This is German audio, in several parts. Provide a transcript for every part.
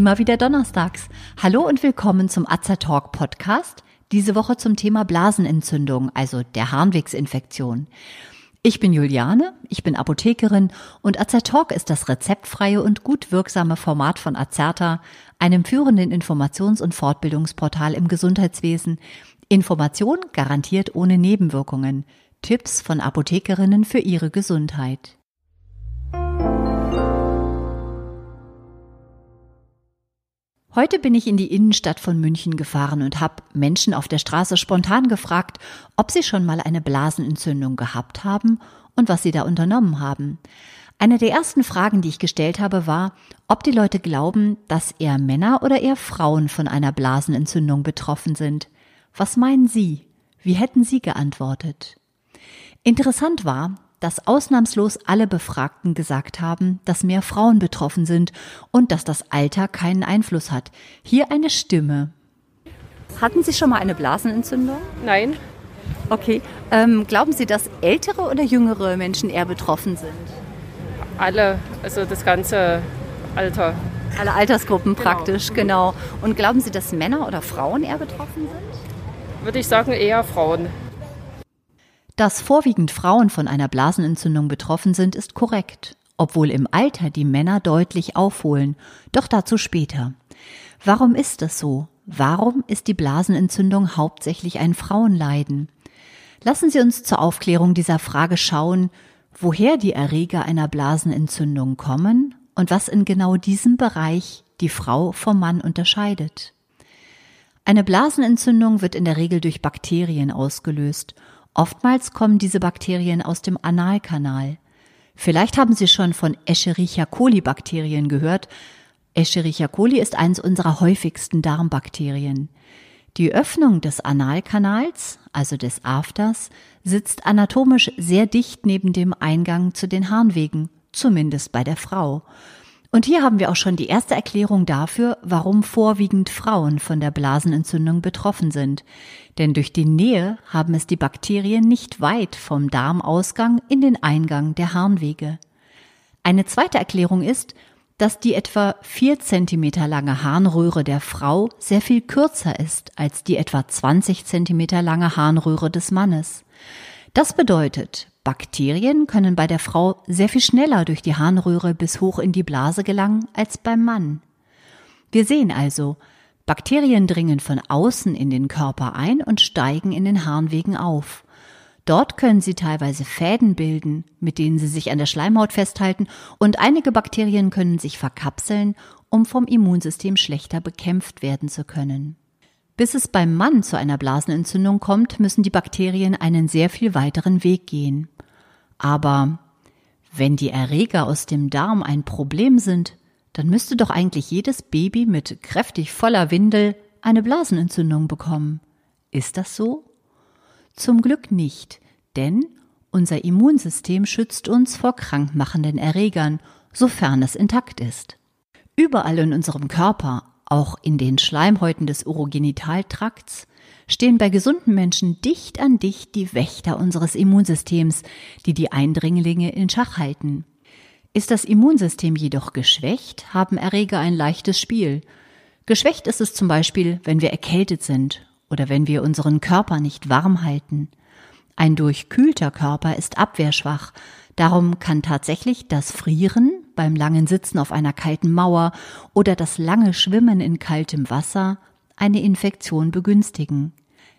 Immer wieder donnerstags. Hallo und willkommen zum Azertalk Podcast. Diese Woche zum Thema Blasenentzündung, also der Harnwegsinfektion. Ich bin Juliane, ich bin Apothekerin und Azertalk ist das rezeptfreie und gut wirksame Format von Azerta, einem führenden Informations- und Fortbildungsportal im Gesundheitswesen. Information garantiert ohne Nebenwirkungen. Tipps von Apothekerinnen für ihre Gesundheit. Heute bin ich in die Innenstadt von München gefahren und habe Menschen auf der Straße spontan gefragt, ob sie schon mal eine Blasenentzündung gehabt haben und was sie da unternommen haben. Eine der ersten Fragen, die ich gestellt habe, war, ob die Leute glauben, dass eher Männer oder eher Frauen von einer Blasenentzündung betroffen sind. Was meinen Sie? Wie hätten Sie geantwortet? Interessant war, dass ausnahmslos alle Befragten gesagt haben, dass mehr Frauen betroffen sind und dass das Alter keinen Einfluss hat. Hier eine Stimme. Hatten Sie schon mal eine Blasenentzündung? Nein. Okay. Ähm, glauben Sie, dass ältere oder jüngere Menschen eher betroffen sind? Alle, also das ganze Alter. Alle Altersgruppen genau. praktisch, genau. Und glauben Sie, dass Männer oder Frauen eher betroffen sind? Würde ich sagen, eher Frauen. Dass vorwiegend Frauen von einer Blasenentzündung betroffen sind, ist korrekt, obwohl im Alter die Männer deutlich aufholen, doch dazu später. Warum ist das so? Warum ist die Blasenentzündung hauptsächlich ein Frauenleiden? Lassen Sie uns zur Aufklärung dieser Frage schauen, woher die Erreger einer Blasenentzündung kommen und was in genau diesem Bereich die Frau vom Mann unterscheidet. Eine Blasenentzündung wird in der Regel durch Bakterien ausgelöst Oftmals kommen diese Bakterien aus dem Analkanal. Vielleicht haben Sie schon von Escherichia coli Bakterien gehört. Escherichia coli ist eines unserer häufigsten Darmbakterien. Die Öffnung des Analkanals, also des Afters, sitzt anatomisch sehr dicht neben dem Eingang zu den Harnwegen, zumindest bei der Frau. Und hier haben wir auch schon die erste Erklärung dafür, warum vorwiegend Frauen von der Blasenentzündung betroffen sind. Denn durch die Nähe haben es die Bakterien nicht weit vom Darmausgang in den Eingang der Harnwege. Eine zweite Erklärung ist, dass die etwa vier Zentimeter lange Harnröhre der Frau sehr viel kürzer ist als die etwa 20 Zentimeter lange Harnröhre des Mannes. Das bedeutet, Bakterien können bei der Frau sehr viel schneller durch die Harnröhre bis hoch in die Blase gelangen als beim Mann. Wir sehen also, Bakterien dringen von außen in den Körper ein und steigen in den Harnwegen auf. Dort können sie teilweise Fäden bilden, mit denen sie sich an der Schleimhaut festhalten, und einige Bakterien können sich verkapseln, um vom Immunsystem schlechter bekämpft werden zu können. Bis es beim Mann zu einer Blasenentzündung kommt, müssen die Bakterien einen sehr viel weiteren Weg gehen. Aber wenn die Erreger aus dem Darm ein Problem sind, dann müsste doch eigentlich jedes Baby mit kräftig voller Windel eine Blasenentzündung bekommen. Ist das so? Zum Glück nicht, denn unser Immunsystem schützt uns vor krankmachenden Erregern, sofern es intakt ist. Überall in unserem Körper, auch in den Schleimhäuten des Urogenitaltrakts stehen bei gesunden Menschen dicht an dicht die Wächter unseres Immunsystems, die die Eindringlinge in Schach halten. Ist das Immunsystem jedoch geschwächt, haben Erreger ein leichtes Spiel. Geschwächt ist es zum Beispiel, wenn wir erkältet sind oder wenn wir unseren Körper nicht warm halten. Ein durchkühlter Körper ist abwehrschwach, darum kann tatsächlich das Frieren beim langen Sitzen auf einer kalten Mauer oder das lange Schwimmen in kaltem Wasser eine Infektion begünstigen.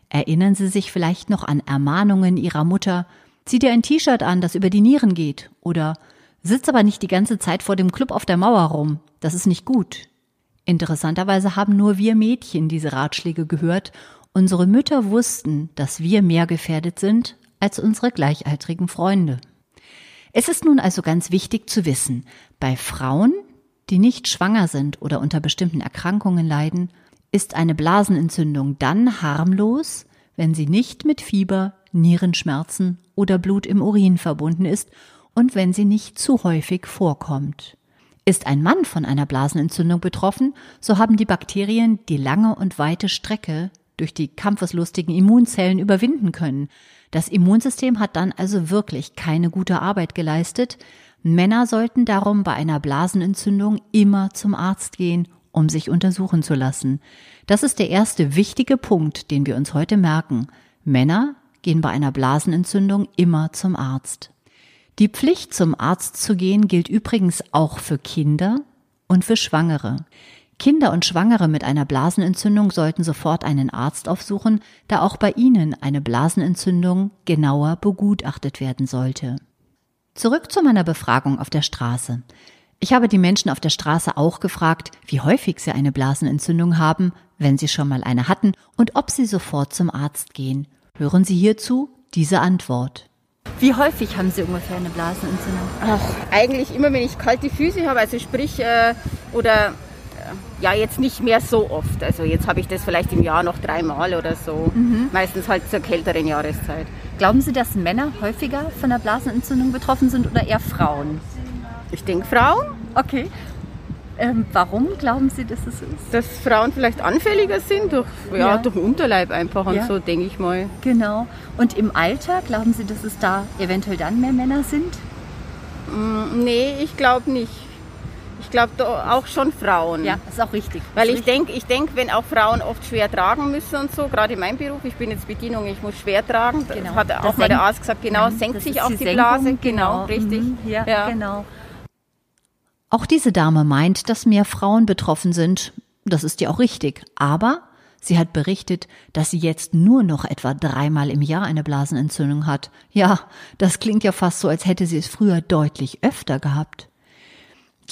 Erinnern Sie sich vielleicht noch an Ermahnungen Ihrer Mutter, zieh dir ein T-Shirt an, das über die Nieren geht, oder sitz aber nicht die ganze Zeit vor dem Club auf der Mauer rum, das ist nicht gut. Interessanterweise haben nur wir Mädchen diese Ratschläge gehört, unsere Mütter wussten, dass wir mehr gefährdet sind als unsere gleichaltrigen Freunde. Es ist nun also ganz wichtig zu wissen, bei Frauen, die nicht schwanger sind oder unter bestimmten Erkrankungen leiden, ist eine Blasenentzündung dann harmlos, wenn sie nicht mit Fieber, Nierenschmerzen oder Blut im Urin verbunden ist und wenn sie nicht zu häufig vorkommt. Ist ein Mann von einer Blasenentzündung betroffen, so haben die Bakterien die lange und weite Strecke durch die kampfeslustigen Immunzellen überwinden können. Das Immunsystem hat dann also wirklich keine gute Arbeit geleistet. Männer sollten darum bei einer Blasenentzündung immer zum Arzt gehen um sich untersuchen zu lassen. Das ist der erste wichtige Punkt, den wir uns heute merken. Männer gehen bei einer Blasenentzündung immer zum Arzt. Die Pflicht, zum Arzt zu gehen, gilt übrigens auch für Kinder und für Schwangere. Kinder und Schwangere mit einer Blasenentzündung sollten sofort einen Arzt aufsuchen, da auch bei ihnen eine Blasenentzündung genauer begutachtet werden sollte. Zurück zu meiner Befragung auf der Straße. Ich habe die Menschen auf der Straße auch gefragt, wie häufig sie eine Blasenentzündung haben, wenn sie schon mal eine hatten und ob sie sofort zum Arzt gehen. Hören Sie hierzu diese Antwort. Wie häufig haben Sie ungefähr eine Blasenentzündung? Ach, eigentlich immer, wenn ich kalte Füße habe, also sprich, äh, oder ja, jetzt nicht mehr so oft. Also jetzt habe ich das vielleicht im Jahr noch dreimal oder so. Mhm. Meistens halt zur kälteren Jahreszeit. Glauben Sie, dass Männer häufiger von der Blasenentzündung betroffen sind oder eher Frauen? Ich denke Frauen. Okay. Ähm, warum glauben Sie, dass es so ist? Dass Frauen vielleicht anfälliger sind durch, ja, ja. durch den Unterleib einfach und ja. so, denke ich mal. Genau. Und im Alter, glauben Sie, dass es da eventuell dann mehr Männer sind? Mm, nee, ich glaube nicht. Ich glaube auch schon Frauen. Ja, ist auch richtig. Weil ich denke, ich denk, wenn auch Frauen oft schwer tragen müssen und so, gerade in meinem Beruf, ich bin jetzt Bedienung, ich muss schwer tragen. Genau. Hat auch mal der Arzt gesagt, genau, mhm, senkt sich auch die, die Blase. Genau, genau richtig. Mhm, ja, ja, genau. Auch diese Dame meint, dass mehr Frauen betroffen sind. Das ist ja auch richtig. Aber sie hat berichtet, dass sie jetzt nur noch etwa dreimal im Jahr eine Blasenentzündung hat. Ja, das klingt ja fast so, als hätte sie es früher deutlich öfter gehabt.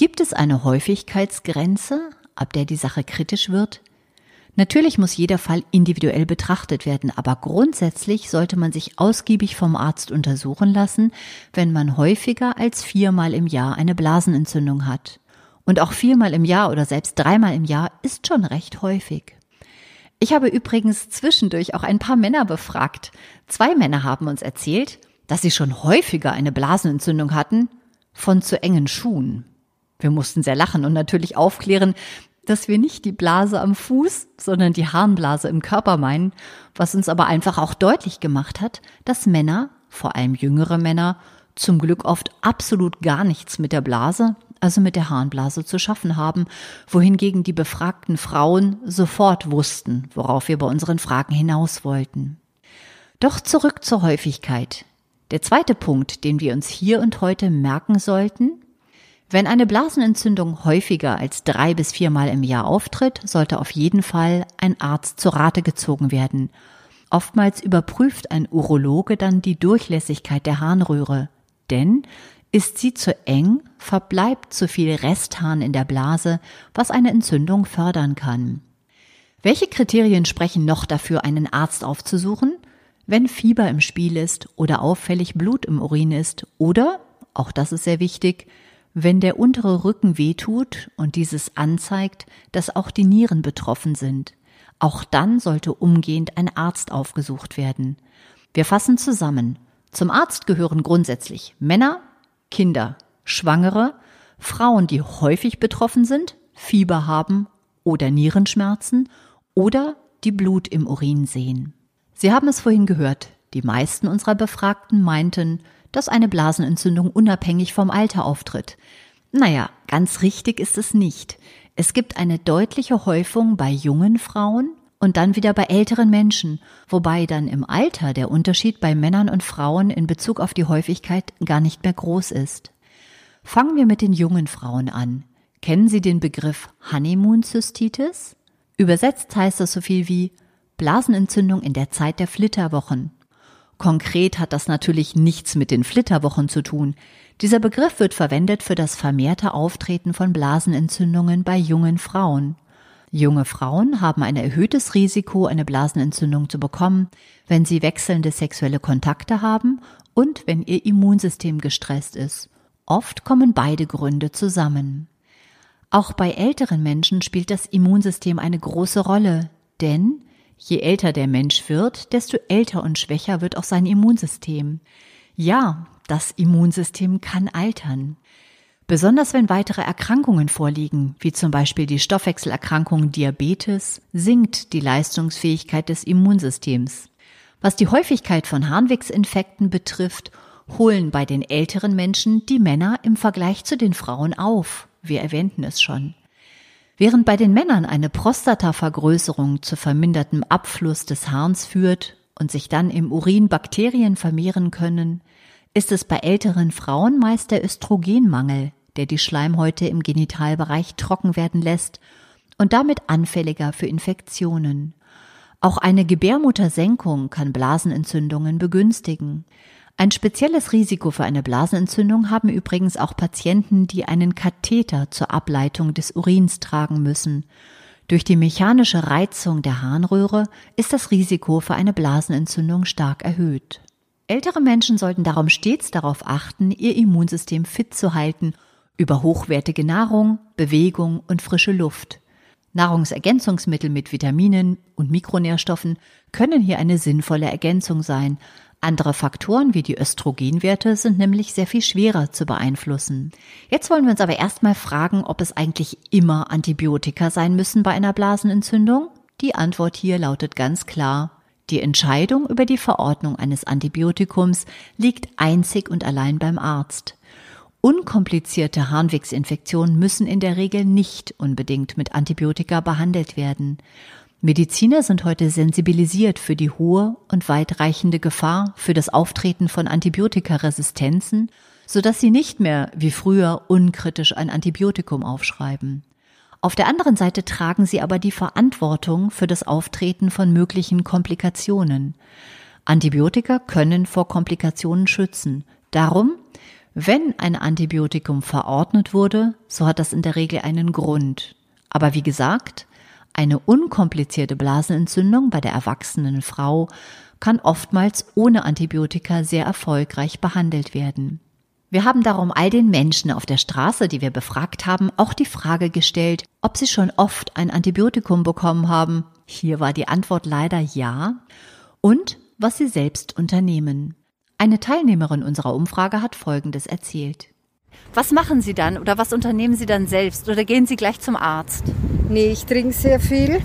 Gibt es eine Häufigkeitsgrenze, ab der die Sache kritisch wird? Natürlich muss jeder Fall individuell betrachtet werden, aber grundsätzlich sollte man sich ausgiebig vom Arzt untersuchen lassen, wenn man häufiger als viermal im Jahr eine Blasenentzündung hat. Und auch viermal im Jahr oder selbst dreimal im Jahr ist schon recht häufig. Ich habe übrigens zwischendurch auch ein paar Männer befragt. Zwei Männer haben uns erzählt, dass sie schon häufiger eine Blasenentzündung hatten von zu engen Schuhen. Wir mussten sehr lachen und natürlich aufklären, dass wir nicht die Blase am Fuß, sondern die Harnblase im Körper meinen, was uns aber einfach auch deutlich gemacht hat, dass Männer, vor allem jüngere Männer, zum Glück oft absolut gar nichts mit der Blase, also mit der Harnblase zu schaffen haben, wohingegen die befragten Frauen sofort wussten, worauf wir bei unseren Fragen hinaus wollten. Doch zurück zur Häufigkeit. Der zweite Punkt, den wir uns hier und heute merken sollten, wenn eine Blasenentzündung häufiger als drei bis viermal im Jahr auftritt, sollte auf jeden Fall ein Arzt zur Rate gezogen werden. Oftmals überprüft ein Urologe dann die Durchlässigkeit der Harnröhre. Denn ist sie zu eng, verbleibt zu viel Resthahn in der Blase, was eine Entzündung fördern kann. Welche Kriterien sprechen noch dafür, einen Arzt aufzusuchen? Wenn Fieber im Spiel ist oder auffällig Blut im Urin ist oder, auch das ist sehr wichtig, wenn der untere Rücken wehtut und dieses anzeigt, dass auch die Nieren betroffen sind, auch dann sollte umgehend ein Arzt aufgesucht werden. Wir fassen zusammen. Zum Arzt gehören grundsätzlich Männer, Kinder, Schwangere, Frauen, die häufig betroffen sind, Fieber haben oder Nierenschmerzen oder die Blut im Urin sehen. Sie haben es vorhin gehört. Die meisten unserer Befragten meinten, dass eine Blasenentzündung unabhängig vom Alter auftritt. Naja, ganz richtig ist es nicht. Es gibt eine deutliche Häufung bei jungen Frauen und dann wieder bei älteren Menschen, wobei dann im Alter der Unterschied bei Männern und Frauen in Bezug auf die Häufigkeit gar nicht mehr groß ist. Fangen wir mit den jungen Frauen an. Kennen Sie den Begriff Honeymoon-Zystitis? Übersetzt heißt das so viel wie Blasenentzündung in der Zeit der Flitterwochen. Konkret hat das natürlich nichts mit den Flitterwochen zu tun. Dieser Begriff wird verwendet für das vermehrte Auftreten von Blasenentzündungen bei jungen Frauen. Junge Frauen haben ein erhöhtes Risiko, eine Blasenentzündung zu bekommen, wenn sie wechselnde sexuelle Kontakte haben und wenn ihr Immunsystem gestresst ist. Oft kommen beide Gründe zusammen. Auch bei älteren Menschen spielt das Immunsystem eine große Rolle, denn Je älter der Mensch wird, desto älter und schwächer wird auch sein Immunsystem. Ja, das Immunsystem kann altern. Besonders wenn weitere Erkrankungen vorliegen, wie zum Beispiel die Stoffwechselerkrankung Diabetes, sinkt die Leistungsfähigkeit des Immunsystems. Was die Häufigkeit von Harnwegsinfekten betrifft, holen bei den älteren Menschen die Männer im Vergleich zu den Frauen auf. Wir erwähnten es schon. Während bei den Männern eine Prostatavergrößerung zu vermindertem Abfluss des Harns führt und sich dann im Urin Bakterien vermehren können, ist es bei älteren Frauen meist der Östrogenmangel, der die Schleimhäute im Genitalbereich trocken werden lässt und damit anfälliger für Infektionen. Auch eine Gebärmuttersenkung kann Blasenentzündungen begünstigen. Ein spezielles Risiko für eine Blasenentzündung haben übrigens auch Patienten, die einen Katheter zur Ableitung des Urins tragen müssen. Durch die mechanische Reizung der Harnröhre ist das Risiko für eine Blasenentzündung stark erhöht. Ältere Menschen sollten darum stets darauf achten, ihr Immunsystem fit zu halten über hochwertige Nahrung, Bewegung und frische Luft. Nahrungsergänzungsmittel mit Vitaminen und Mikronährstoffen können hier eine sinnvolle Ergänzung sein, andere Faktoren wie die Östrogenwerte sind nämlich sehr viel schwerer zu beeinflussen. Jetzt wollen wir uns aber erstmal fragen, ob es eigentlich immer Antibiotika sein müssen bei einer Blasenentzündung? Die Antwort hier lautet ganz klar. Die Entscheidung über die Verordnung eines Antibiotikums liegt einzig und allein beim Arzt. Unkomplizierte Harnwegsinfektionen müssen in der Regel nicht unbedingt mit Antibiotika behandelt werden. Mediziner sind heute sensibilisiert für die hohe und weitreichende Gefahr für das Auftreten von Antibiotikaresistenzen, sodass sie nicht mehr wie früher unkritisch ein Antibiotikum aufschreiben. Auf der anderen Seite tragen sie aber die Verantwortung für das Auftreten von möglichen Komplikationen. Antibiotika können vor Komplikationen schützen. Darum, wenn ein Antibiotikum verordnet wurde, so hat das in der Regel einen Grund. Aber wie gesagt, eine unkomplizierte Blasenentzündung bei der erwachsenen Frau kann oftmals ohne Antibiotika sehr erfolgreich behandelt werden. Wir haben darum all den Menschen auf der Straße, die wir befragt haben, auch die Frage gestellt, ob sie schon oft ein Antibiotikum bekommen haben. Hier war die Antwort leider ja. Und was sie selbst unternehmen. Eine Teilnehmerin unserer Umfrage hat Folgendes erzählt. Was machen Sie dann oder was unternehmen Sie dann selbst oder gehen Sie gleich zum Arzt? Nee, ich trinke sehr viel.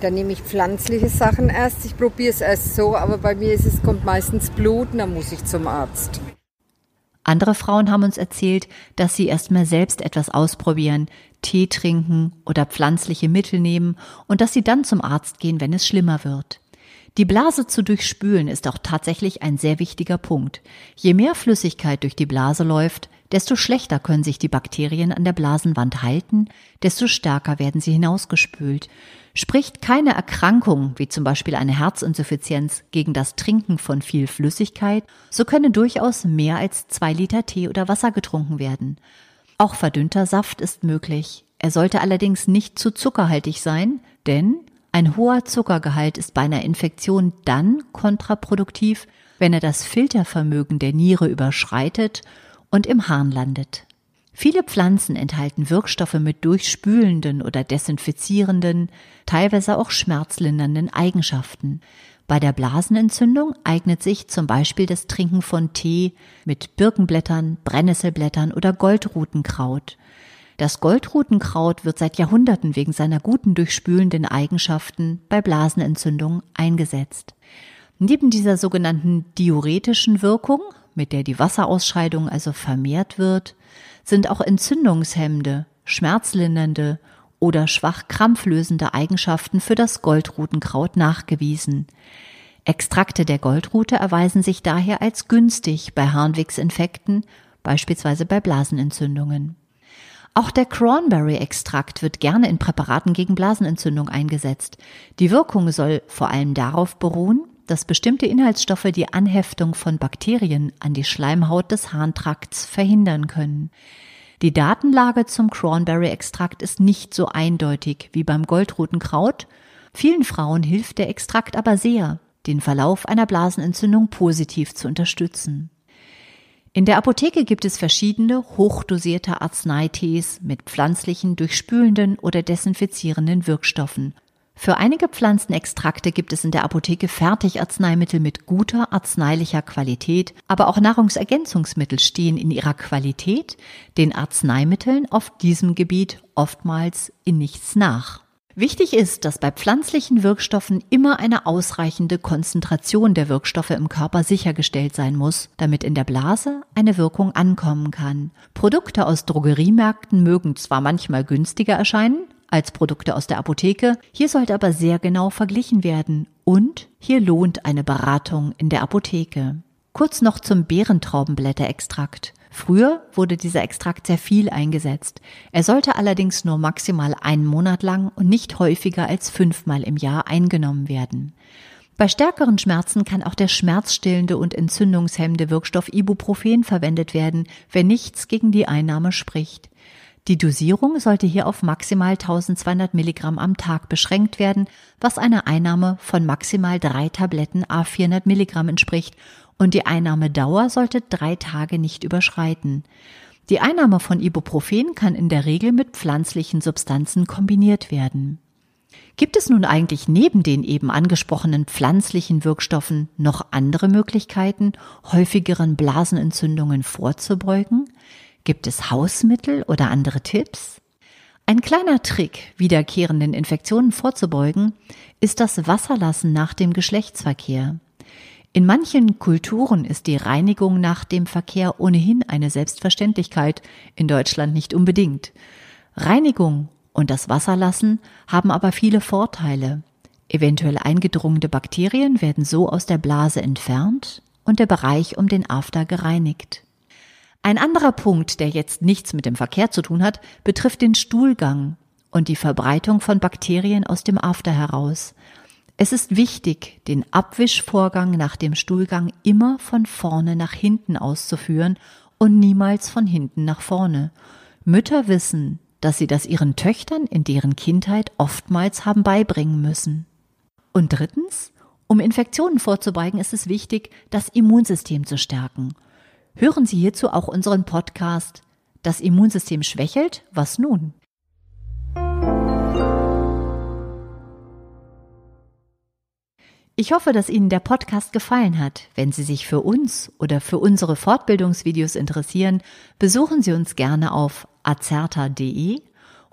Dann nehme ich pflanzliche Sachen erst. Ich probiere es erst so, aber bei mir ist es, kommt meistens Blut und dann muss ich zum Arzt. Andere Frauen haben uns erzählt, dass sie erstmal selbst etwas ausprobieren, Tee trinken oder pflanzliche Mittel nehmen und dass sie dann zum Arzt gehen, wenn es schlimmer wird. Die Blase zu durchspülen ist auch tatsächlich ein sehr wichtiger Punkt. Je mehr Flüssigkeit durch die Blase läuft, desto schlechter können sich die Bakterien an der Blasenwand halten, desto stärker werden sie hinausgespült. Spricht keine Erkrankung, wie zum Beispiel eine Herzinsuffizienz, gegen das Trinken von viel Flüssigkeit, so können durchaus mehr als zwei Liter Tee oder Wasser getrunken werden. Auch verdünnter Saft ist möglich. Er sollte allerdings nicht zu zuckerhaltig sein, denn ein hoher Zuckergehalt ist bei einer Infektion dann kontraproduktiv, wenn er das Filtervermögen der Niere überschreitet und im Harn landet. Viele Pflanzen enthalten Wirkstoffe mit durchspülenden oder desinfizierenden, teilweise auch schmerzlindernden Eigenschaften. Bei der Blasenentzündung eignet sich zum Beispiel das Trinken von Tee mit Birkenblättern, Brennnesselblättern oder Goldrutenkraut. Das Goldrutenkraut wird seit Jahrhunderten wegen seiner guten durchspülenden Eigenschaften bei Blasenentzündungen eingesetzt. Neben dieser sogenannten diuretischen Wirkung, mit der die Wasserausscheidung also vermehrt wird, sind auch entzündungshemmende, schmerzlindernde oder schwach krampflösende Eigenschaften für das Goldrutenkraut nachgewiesen. Extrakte der Goldrute erweisen sich daher als günstig bei Harnwegsinfekten, beispielsweise bei Blasenentzündungen. Auch der Cranberry-Extrakt wird gerne in Präparaten gegen Blasenentzündung eingesetzt. Die Wirkung soll vor allem darauf beruhen, dass bestimmte Inhaltsstoffe die Anheftung von Bakterien an die Schleimhaut des Harntrakts verhindern können. Die Datenlage zum Cranberry-Extrakt ist nicht so eindeutig wie beim Goldrutenkraut. Vielen Frauen hilft der Extrakt aber sehr, den Verlauf einer Blasenentzündung positiv zu unterstützen. In der Apotheke gibt es verschiedene hochdosierte Arzneitees mit pflanzlichen, durchspülenden oder desinfizierenden Wirkstoffen. Für einige Pflanzenextrakte gibt es in der Apotheke Fertigarzneimittel mit guter arzneilicher Qualität, aber auch Nahrungsergänzungsmittel stehen in ihrer Qualität den Arzneimitteln auf diesem Gebiet oftmals in nichts nach. Wichtig ist, dass bei pflanzlichen Wirkstoffen immer eine ausreichende Konzentration der Wirkstoffe im Körper sichergestellt sein muss, damit in der Blase eine Wirkung ankommen kann. Produkte aus Drogeriemärkten mögen zwar manchmal günstiger erscheinen als Produkte aus der Apotheke, hier sollte aber sehr genau verglichen werden und hier lohnt eine Beratung in der Apotheke. Kurz noch zum Beerentraubenblätterextrakt. Früher wurde dieser Extrakt sehr viel eingesetzt. Er sollte allerdings nur maximal einen Monat lang und nicht häufiger als fünfmal im Jahr eingenommen werden. Bei stärkeren Schmerzen kann auch der schmerzstillende und entzündungshemmende Wirkstoff Ibuprofen verwendet werden, wenn nichts gegen die Einnahme spricht. Die Dosierung sollte hier auf maximal 1200 Milligramm am Tag beschränkt werden, was einer Einnahme von maximal drei Tabletten a 400 Milligramm entspricht und die Einnahmedauer sollte drei Tage nicht überschreiten. Die Einnahme von Ibuprofen kann in der Regel mit pflanzlichen Substanzen kombiniert werden. Gibt es nun eigentlich neben den eben angesprochenen pflanzlichen Wirkstoffen noch andere Möglichkeiten, häufigeren Blasenentzündungen vorzubeugen? Gibt es Hausmittel oder andere Tipps? Ein kleiner Trick, wiederkehrenden Infektionen vorzubeugen, ist das Wasserlassen nach dem Geschlechtsverkehr. In manchen Kulturen ist die Reinigung nach dem Verkehr ohnehin eine Selbstverständlichkeit, in Deutschland nicht unbedingt. Reinigung und das Wasserlassen haben aber viele Vorteile. Eventuell eingedrungene Bakterien werden so aus der Blase entfernt und der Bereich um den After gereinigt. Ein anderer Punkt, der jetzt nichts mit dem Verkehr zu tun hat, betrifft den Stuhlgang und die Verbreitung von Bakterien aus dem After heraus. Es ist wichtig, den Abwischvorgang nach dem Stuhlgang immer von vorne nach hinten auszuführen und niemals von hinten nach vorne. Mütter wissen, dass sie das ihren Töchtern in deren Kindheit oftmals haben beibringen müssen. Und drittens, um Infektionen vorzubeugen, ist es wichtig, das Immunsystem zu stärken. Hören Sie hierzu auch unseren Podcast Das Immunsystem schwächelt? Was nun? Ich hoffe, dass Ihnen der Podcast gefallen hat. Wenn Sie sich für uns oder für unsere Fortbildungsvideos interessieren, besuchen Sie uns gerne auf azerta.de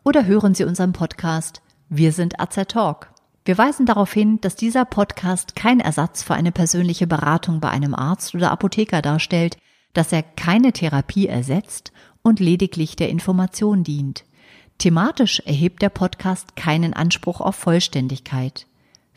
oder hören Sie unseren Podcast Wir sind Azertalk. Wir weisen darauf hin, dass dieser Podcast kein Ersatz für eine persönliche Beratung bei einem Arzt oder Apotheker darstellt, dass er keine Therapie ersetzt und lediglich der Information dient. Thematisch erhebt der Podcast keinen Anspruch auf Vollständigkeit.